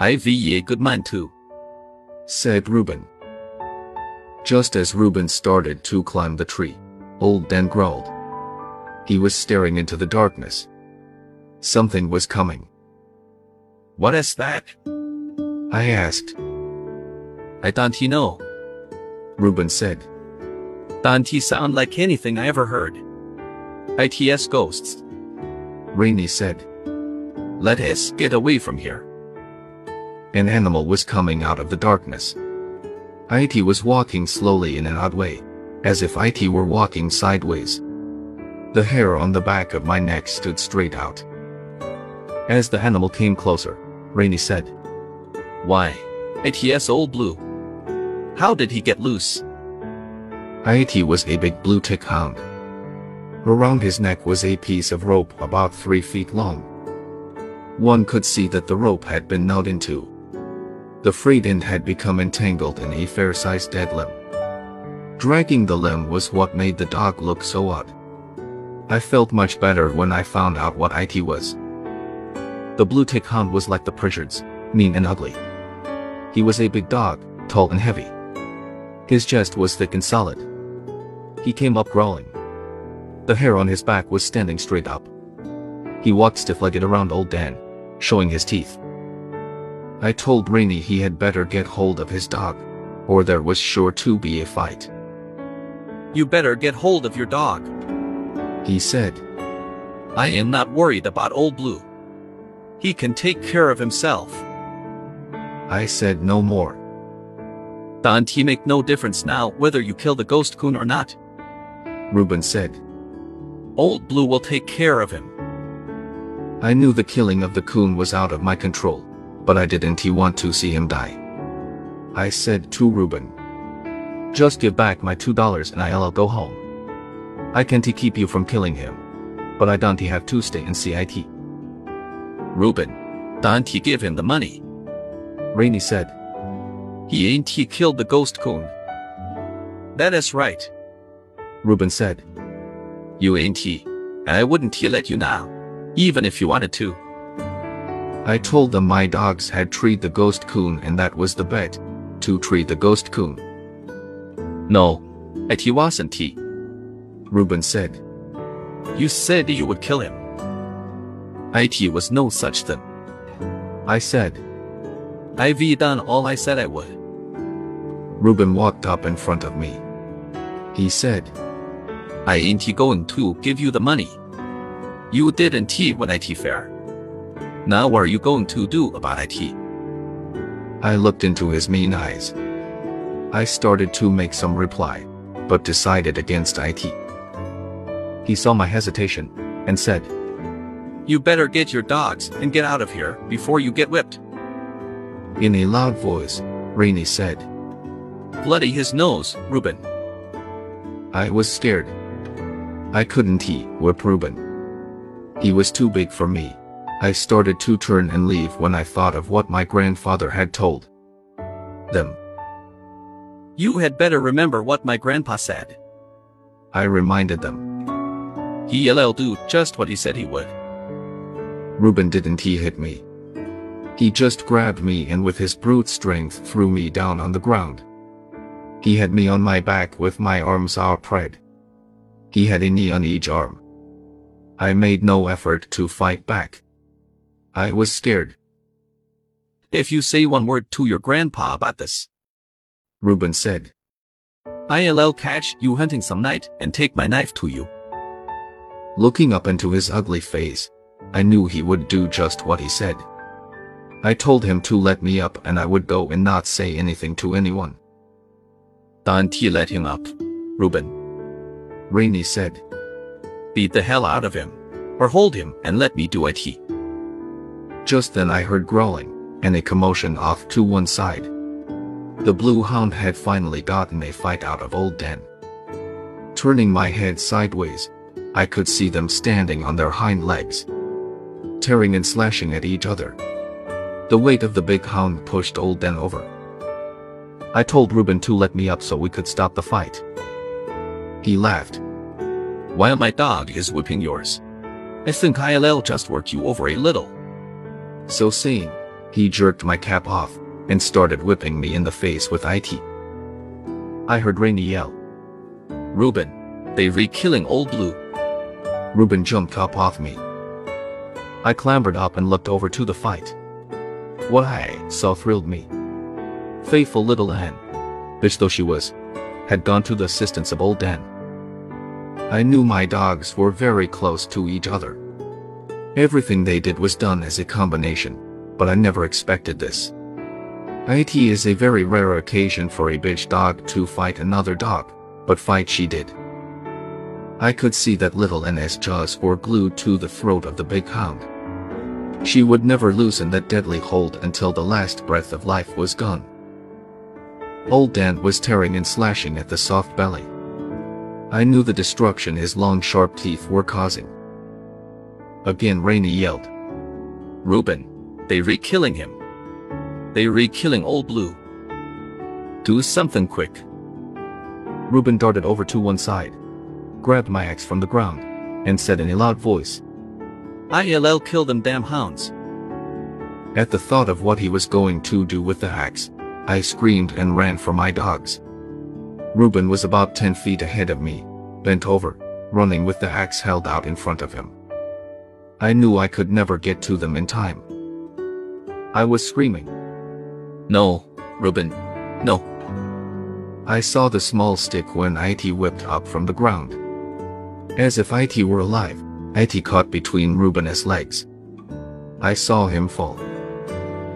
I've a good mind too. said Reuben. Just as Reuben started to climb the tree, Old Dan growled. He was staring into the darkness. Something was coming. What is that? I asked. I don't know. Reuben said. Don't sound like anything I ever heard. ITS ghosts. Rainey said. Let us get away from here. An animal was coming out of the darkness. IT was walking slowly in an odd way, as if IT were walking sideways. The hair on the back of my neck stood straight out. As the animal came closer, Rainey said, Why? ITS old blue. How did he get loose? IT was a big blue tick hound. Around his neck was a piece of rope about three feet long. One could see that the rope had been gnawed into. The frayed end had become entangled in a fair-sized dead limb. Dragging the limb was what made the dog look so odd. I felt much better when I found out what IT was. The blue tick hound was like the Pritchards, mean and ugly. He was a big dog, tall and heavy. His chest was thick and solid. He came up growling. The hair on his back was standing straight up. He walked stiff-legged around old Dan, showing his teeth. I told Rainey he had better get hold of his dog, or there was sure to be a fight. You better get hold of your dog. He said. I am not worried about Old Blue. He can take care of himself. I said no more. Don't he make no difference now whether you kill the ghost coon or not? Reuben said. Old Blue will take care of him. I knew the killing of the coon was out of my control, but I didn't he want to see him die. I said to Reuben. Just give back my two dollars and I'll go home. I can't keep you from killing him, but I don't have to stay in CIT. Reuben, don't he give him the money? Rainey said. He ain't he killed the ghost coon. That is right. Reuben said. You ain't he. I wouldn't he let you now, even if you wanted to. I told them my dogs had treed the ghost coon and that was the bet, to treat the ghost coon. No, it wasn't he. Reuben said. You said you would kill him. IT was no such thing. I said. I've done all I said I would. Reuben walked up in front of me. He said, I ain't going to give you the money. You didn't when IT fair. Now what are you going to do about IT? I looked into his mean eyes. I started to make some reply, but decided against IT. He saw my hesitation and said, You better get your dogs and get out of here before you get whipped. In a loud voice, Rainey said, Bloody his nose, Reuben. I was scared. I couldn't he whip Reuben. He was too big for me. I started to turn and leave when I thought of what my grandfather had told them. You had better remember what my grandpa said. I reminded them. He'll do just what he said he would. Reuben didn't he hit me. He just grabbed me and with his brute strength threw me down on the ground. He had me on my back with my arms outspread. He had a knee on each arm. I made no effort to fight back. I was scared. If you say one word to your grandpa about this, Reuben said, I'll catch you hunting some night and take my knife to you. Looking up into his ugly face, I knew he would do just what he said. I told him to let me up and I would go and not say anything to anyone. Don't you let him up, Reuben. Rainey said. Beat the hell out of him, or hold him and let me do it. He. Just then I heard growling, and a commotion off to one side. The blue hound had finally gotten a fight out of Old Dan. Turning my head sideways, I could see them standing on their hind legs, tearing and slashing at each other. The weight of the big hound pushed Old Dan over. I told Reuben to let me up so we could stop the fight. He laughed. While my dog is whipping yours, I think I'll just work you over a little. So saying, He jerked my cap off and started whipping me in the face with IT. I heard Rainey yell. Reuben, they re-killing Old Blue. Reuben jumped up off me. I clambered up and looked over to the fight. What I saw thrilled me. Faithful little Anne, bitch though she was, had gone to the assistance of old Dan. I knew my dogs were very close to each other. Everything they did was done as a combination, but I never expected this. It is a very rare occasion for a bitch dog to fight another dog, but fight she did. I could see that little Anne's jaws were glued to the throat of the big hound. She would never loosen that deadly hold until the last breath of life was gone. Old Dan was tearing and slashing at the soft belly. I knew the destruction his long sharp teeth were causing. Again Rainey yelled. Reuben, they re-killing him. They re-killing Old Blue. Do something quick. Reuben darted over to one side, grabbed my axe from the ground, and said in a loud voice, ILL kill them damn hounds. At the thought of what he was going to do with the axe, I screamed and ran for my dogs. Reuben was about 10 feet ahead of me, bent over, running with the axe held out in front of him. I knew I could never get to them in time. I was screaming. No, Reuben, no. I saw the small stick when IT whipped up from the ground. As if IT were alive, IT caught between Reuben's legs. I saw him fall.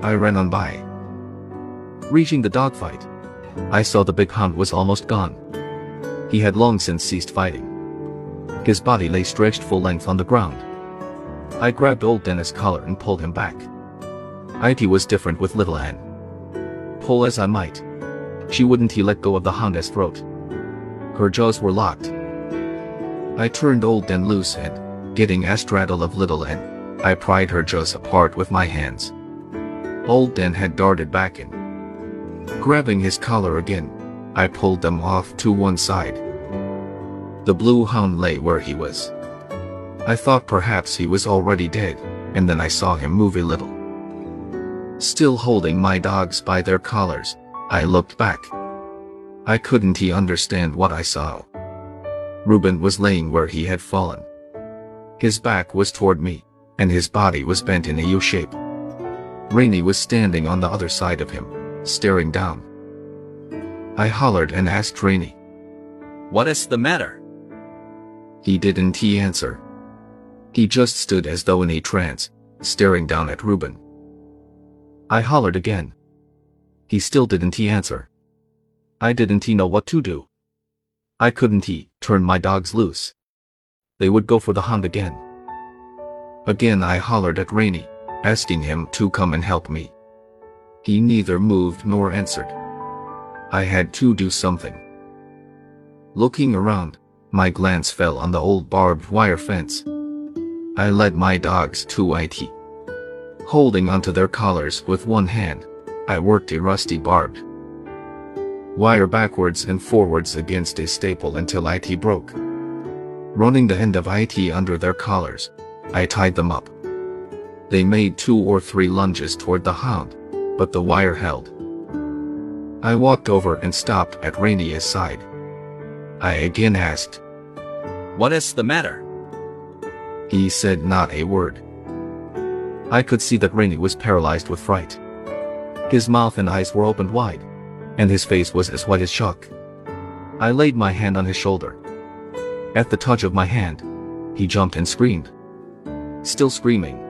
I ran on by. Reaching the dogfight, I saw the big hound was almost gone. He had long since ceased fighting. His body lay stretched full length on the ground. I grabbed old Dennis' collar and pulled him back. It was different with little Anne. Pull as I might, she wouldn't he let go of the hound's throat. Her jaws were locked. I turned old Dan loose and, getting a straddle of little Anne, I pried her jaws apart with my hands. Old Den had darted back in. Grabbing his collar again, I pulled them off to one side. The blue hound lay where he was. I thought perhaps he was already dead, and then I saw him move a little. Still holding my dogs by their collars, I looked back. I couldn't he understand what I saw. Reuben was laying where he had fallen. His back was toward me, and his body was bent in a U shape. Rainey was standing on the other side of him, staring down. I hollered and asked Rainey. What is the matter? He didn't he answer. He just stood as though in a trance, staring down at Reuben. I hollered again. He still didn't he answer. I didn't he know what to do. I couldn't he turn my dogs loose they would go for the hunt again. Again I hollered at Rainey, asking him to come and help me. He neither moved nor answered. I had to do something. Looking around, my glance fell on the old barbed wire fence. I led my dogs to IT. Holding onto their collars with one hand, I worked a rusty barbed wire backwards and forwards against a staple until IT broke running the end of IT under their collars. I tied them up. They made two or three lunges toward the hound, but the wire held. I walked over and stopped at Rainey's side. I again asked, What is the matter? He said not a word. I could see that Rainey was paralyzed with fright. His mouth and eyes were opened wide, and his face was as white as chalk. I laid my hand on his shoulder. At the touch of my hand, he jumped and screamed. Still screaming,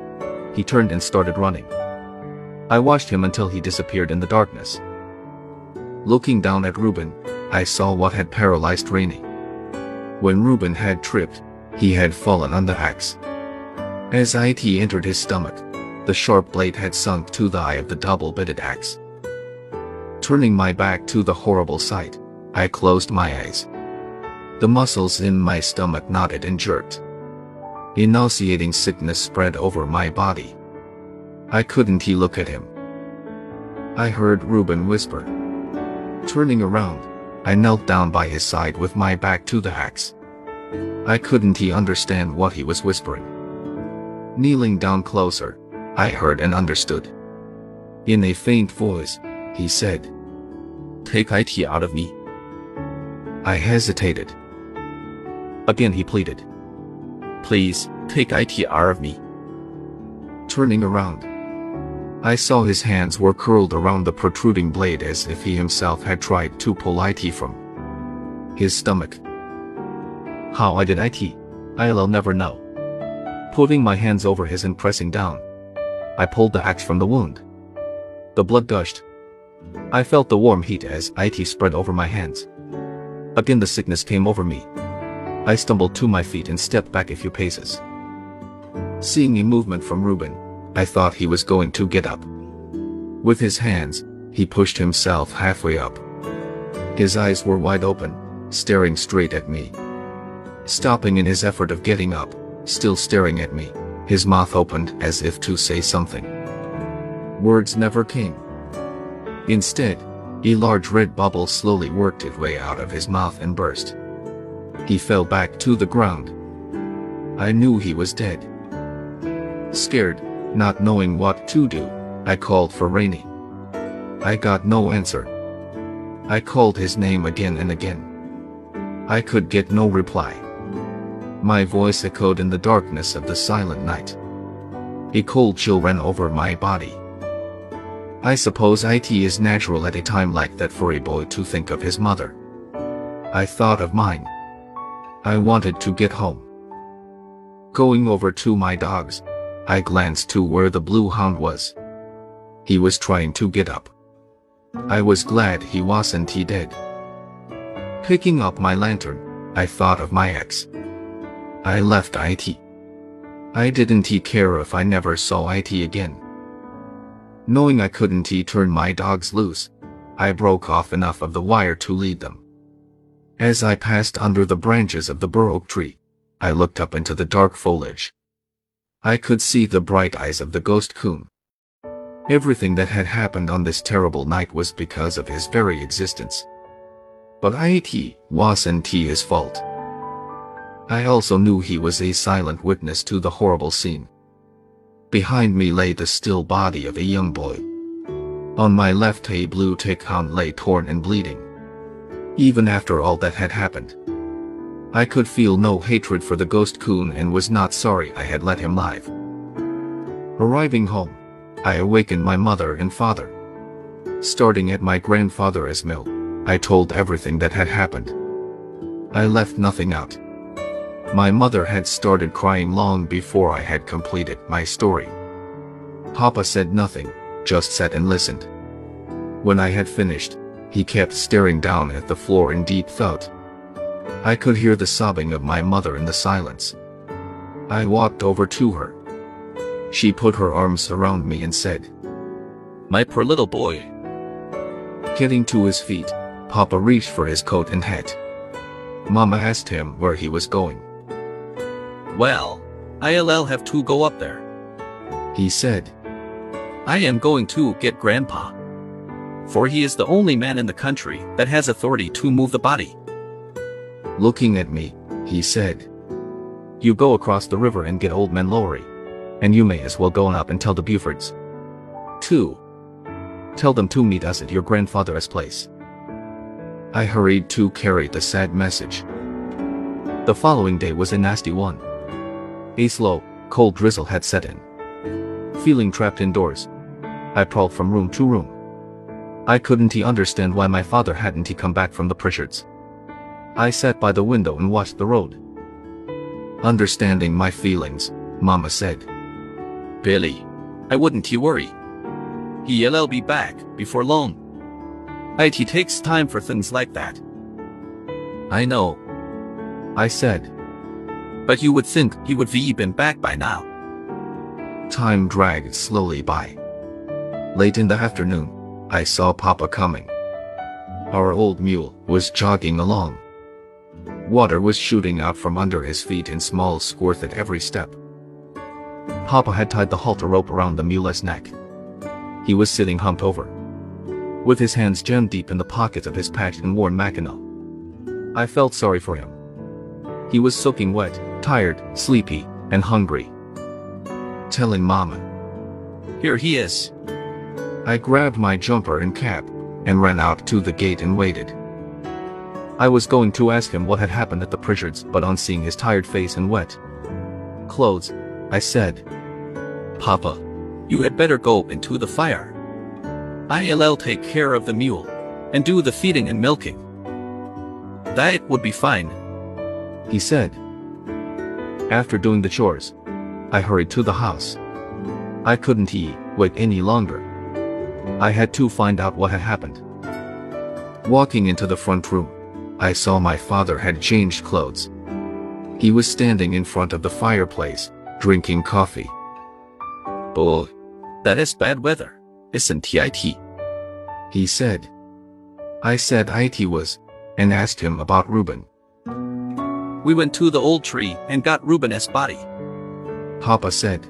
he turned and started running. I watched him until he disappeared in the darkness. Looking down at Reuben, I saw what had paralyzed Rainey. When Reuben had tripped, he had fallen on the axe. As it entered his stomach, the sharp blade had sunk to the eye of the double-bitted axe. Turning my back to the horrible sight, I closed my eyes. The muscles in my stomach knotted and jerked. Nauseating sickness spread over my body. I couldn't he look at him. I heard Reuben whisper. Turning around, I knelt down by his side with my back to the axe. I couldn't he understand what he was whispering. Kneeling down closer, I heard and understood. In a faint voice, he said, Take IT out of me. I hesitated. Again he pleaded. Please, take IT out of me. Turning around, I saw his hands were curled around the protruding blade as if he himself had tried to pull IT from his stomach. How I did IT, I'll never know. Putting my hands over his and pressing down, I pulled the axe from the wound. The blood gushed. I felt the warm heat as IT spread over my hands. Again the sickness came over me. I stumbled to my feet and stepped back a few paces. Seeing a movement from Reuben, I thought he was going to get up. With his hands, he pushed himself halfway up. His eyes were wide open, staring straight at me. Stopping in his effort of getting up, still staring at me, his mouth opened as if to say something. Words never came. Instead, a large red bubble slowly worked its way out of his mouth and burst. He fell back to the ground. I knew he was dead. Scared, not knowing what to do, I called for Rainey. I got no answer. I called his name again and again. I could get no reply. My voice echoed in the darkness of the silent night. A cold chill ran over my body. I suppose it is natural at a time like that for a boy to think of his mother. I thought of mine. I wanted to get home. Going over to my dogs, I glanced to where the blue hound was. He was trying to get up. I was glad he wasn't he dead. Picking up my lantern, I thought of my ex. I left IT. I didn't care if I never saw IT again. Knowing I couldn't turn my dogs loose, I broke off enough of the wire to lead them. As I passed under the branches of the bur oak tree, I looked up into the dark foliage. I could see the bright eyes of the ghost coon. Everything that had happened on this terrible night was because of his very existence. But it wasn't his fault. I also knew he was a silent witness to the horrible scene. Behind me lay the still body of a young boy. On my left a blue tick lay torn and bleeding. Even after all that had happened, I could feel no hatred for the ghost coon and was not sorry I had let him live. Arriving home, I awakened my mother and father. Starting at my grandfather Ismail, I told everything that had happened. I left nothing out. My mother had started crying long before I had completed my story. Papa said nothing, just sat and listened. When I had finished, he kept staring down at the floor in deep thought. I could hear the sobbing of my mother in the silence. I walked over to her. She put her arms around me and said, My poor little boy. Getting to his feet, Papa reached for his coat and hat. Mama asked him where he was going. Well, I'll have to go up there. He said, I am going to get Grandpa. For he is the only man in the country that has authority to move the body. Looking at me, he said, You go across the river and get old man Lowry. And you may as well go on up and tell the Bufords. 2. Tell them to meet us at your grandfather's place. I hurried to carry the sad message. The following day was a nasty one. A slow, cold drizzle had set in. Feeling trapped indoors, I prowled from room to room. I couldn't understand why my father hadn't come back from the Pritchards. I sat by the window and watched the road. Understanding my feelings, Mama said. Billy, I wouldn't worry. He'll be back before long. It takes time for things like that. I know. I said. But you would think he would be been back by now. Time dragged slowly by. Late in the afternoon, I saw Papa coming. Our old mule was jogging along. Water was shooting out from under his feet in small squirts at every step. Papa had tied the halter rope around the mule's neck. He was sitting humped over, with his hands jammed deep in the pockets of his patched and worn mackinaw. I felt sorry for him. He was soaking wet, tired, sleepy, and hungry. Telling Mama. Here he is. I grabbed my jumper and cap, and ran out to the gate and waited. I was going to ask him what had happened at the Pritchards, but on seeing his tired face and wet clothes, I said, Papa, you had better go into the fire. I'll take care of the mule, and do the feeding and milking. That would be fine. He said. After doing the chores, I hurried to the house. I couldn't wait any longer. I had to find out what had happened. Walking into the front room, I saw my father had changed clothes. He was standing in front of the fireplace, drinking coffee. Boy, that is bad weather, isn't it? He said. I said it was, and asked him about Reuben. We went to the old tree and got Reuben's body. Papa said.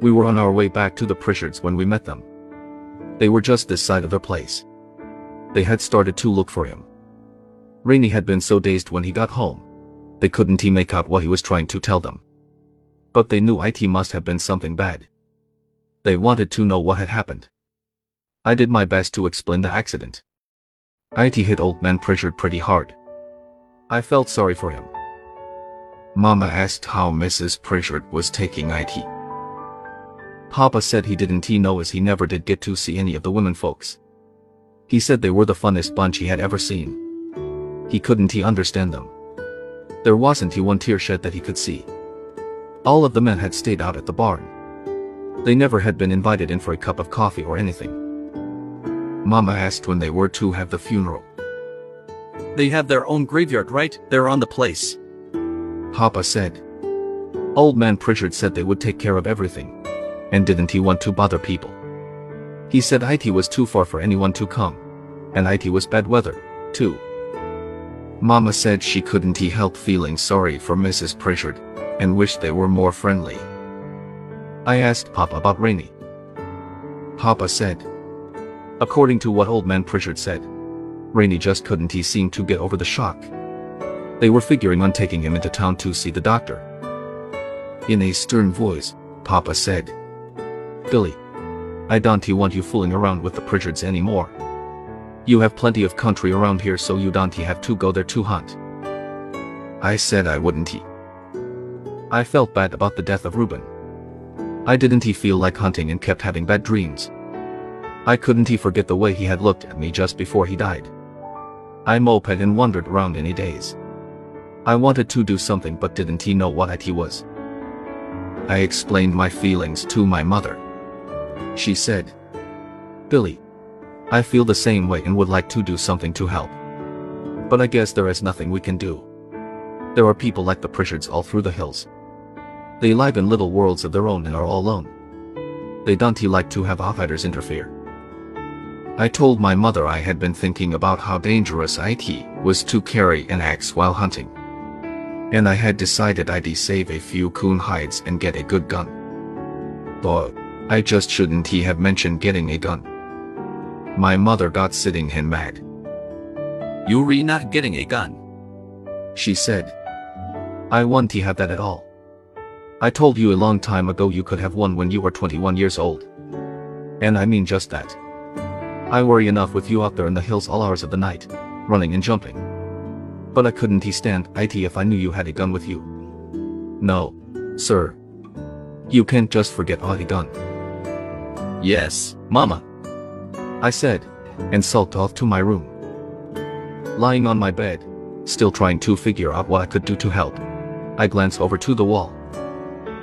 We were on our way back to the Pritchards when we met them. They were just this side of their place. They had started to look for him. Rainey had been so dazed when he got home. They couldn't make out what he was trying to tell them. But they knew it must have been something bad. They wanted to know what had happened. I did my best to explain the accident. It hit old man Pritchard pretty hard. I felt sorry for him. Mama asked how Mrs. Pritchard was taking it. Papa said he didn't he know as he never did get to see any of the women folks. He said they were the funnest bunch he had ever seen. He couldn't he understand them. There wasn't he one tear shed that he could see. All of the men had stayed out at the barn. They never had been invited in for a cup of coffee or anything. Mama asked when they were to have the funeral. They have their own graveyard right there on the place. Papa said. Old man Pritchard said they would take care of everything. And didn't he want to bother people? He said it was too far for anyone to come. And it was bad weather, too. Mama said she couldn't he help feeling sorry for Mrs. Pritchard, and wished they were more friendly. I asked Papa about Rainey. Papa said. According to what old man Pritchard said, Rainey just couldn't he seem to get over the shock. They were figuring on taking him into town to see the doctor. In a stern voice, Papa said, Billy, I don't want you fooling around with the Pritchards anymore. You have plenty of country around here so you don't have to go there to hunt. I said I wouldn't he. I felt bad about the death of Reuben. I didn't feel like hunting and kept having bad dreams. I couldn't forget the way he had looked at me just before he died. I moped and wandered around any days. I wanted to do something but didn't he know what he was. I explained my feelings to my mother. She said, Billy, I feel the same way and would like to do something to help. But I guess there is nothing we can do. There are people like the Pritchards all through the hills. They live in little worlds of their own and are all alone. They don't like to have outsiders interfere. I told my mother I had been thinking about how dangerous it was to carry an axe while hunting. And I had decided I'd save a few coon hides and get a good gun. But I just shouldn't he have mentioned getting a gun. My mother got sitting and mad. You re not getting a gun. She said. I want to have that at all. I told you a long time ago you could have one when you were 21 years old. And I mean just that. I worry enough with you out there in the hills all hours of the night, running and jumping. But I couldn't he stand it if I knew you had a gun with you. No, sir. You can't just forget all he done. Yes, Mama. I said, and sulked off to my room. Lying on my bed, still trying to figure out what I could do to help, I glanced over to the wall.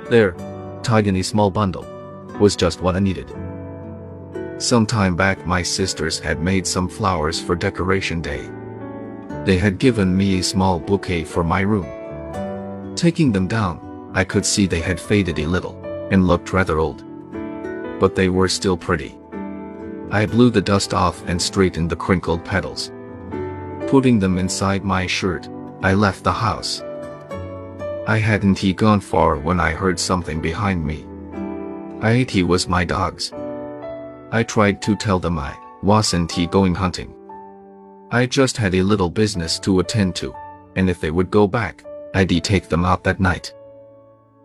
There, tied in a small bundle, was just what I needed. Some time back my sisters had made some flowers for decoration day. They had given me a small bouquet for my room. Taking them down, I could see they had faded a little, and looked rather old. But they were still pretty. I blew the dust off and straightened the crinkled petals. Putting them inside my shirt, I left the house. I hadn't he gone far when I heard something behind me. I he was my dogs. I tried to tell them I wasn't he going hunting. I just had a little business to attend to, and if they would go back, I'd take them out that night.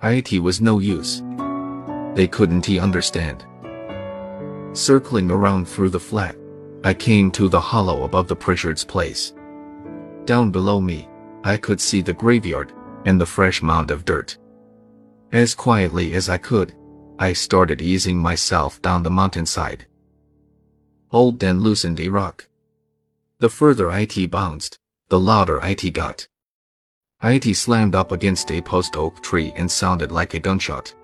I he was no use. They couldn't he understand. Circling around through the flat, I came to the hollow above the Pritchard's place. Down below me, I could see the graveyard and the fresh mound of dirt. As quietly as I could, I started easing myself down the mountainside. Old Dan loosened a rock. The further IT bounced, the louder IT got. IT slammed up against a post oak tree and sounded like a gunshot.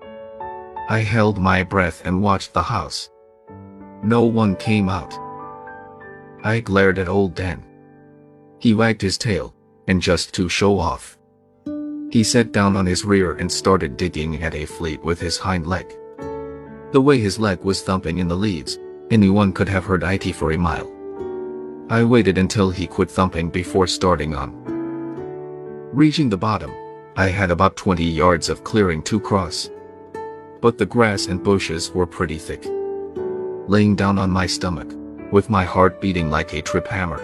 I held my breath and watched the house. No one came out. I glared at old Dan. He wagged his tail, and just to show off. He sat down on his rear and started digging at a fleet with his hind leg. The way his leg was thumping in the leaves, anyone could have heard IT for a mile. I waited until he quit thumping before starting on. Reaching the bottom, I had about 20 yards of clearing to cross. But the grass and bushes were pretty thick laying down on my stomach, with my heart beating like a trip hammer.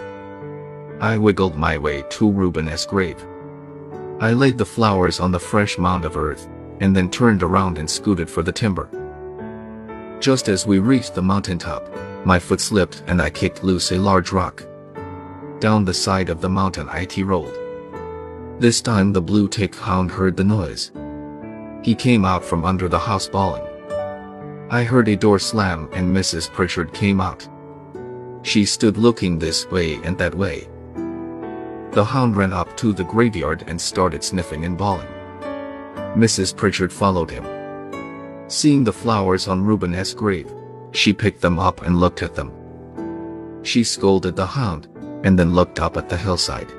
I wiggled my way to Reuben's grave. I laid the flowers on the fresh mound of earth, and then turned around and scooted for the timber. Just as we reached the mountaintop, my foot slipped and I kicked loose a large rock. Down the side of the mountain it rolled. This time the blue tick hound heard the noise. He came out from under the house bawling. I heard a door slam and Mrs. Pritchard came out. She stood looking this way and that way. The hound ran up to the graveyard and started sniffing and bawling. Mrs. Pritchard followed him. Seeing the flowers on Reuben's grave, she picked them up and looked at them. She scolded the hound, and then looked up at the hillside.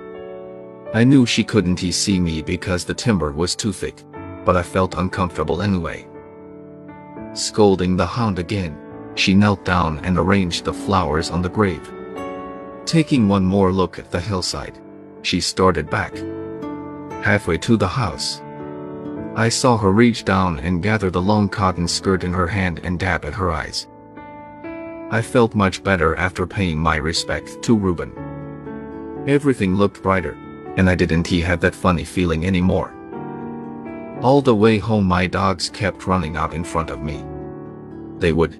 I knew she couldn't see me because the timber was too thick, but I felt uncomfortable anyway. Scolding the hound again, she knelt down and arranged the flowers on the grave. Taking one more look at the hillside, she started back. Halfway to the house, I saw her reach down and gather the long cotton skirt in her hand and dab at her eyes. I felt much better after paying my respect to Reuben. Everything looked brighter, and I didn't have that funny feeling anymore. All the way home my dogs kept running out in front of me. They would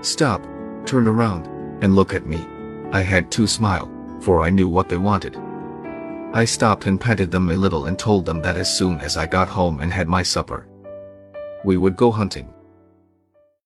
stop, turn around, and look at me. I had to smile, for I knew what they wanted. I stopped and petted them a little and told them that as soon as I got home and had my supper, we would go hunting.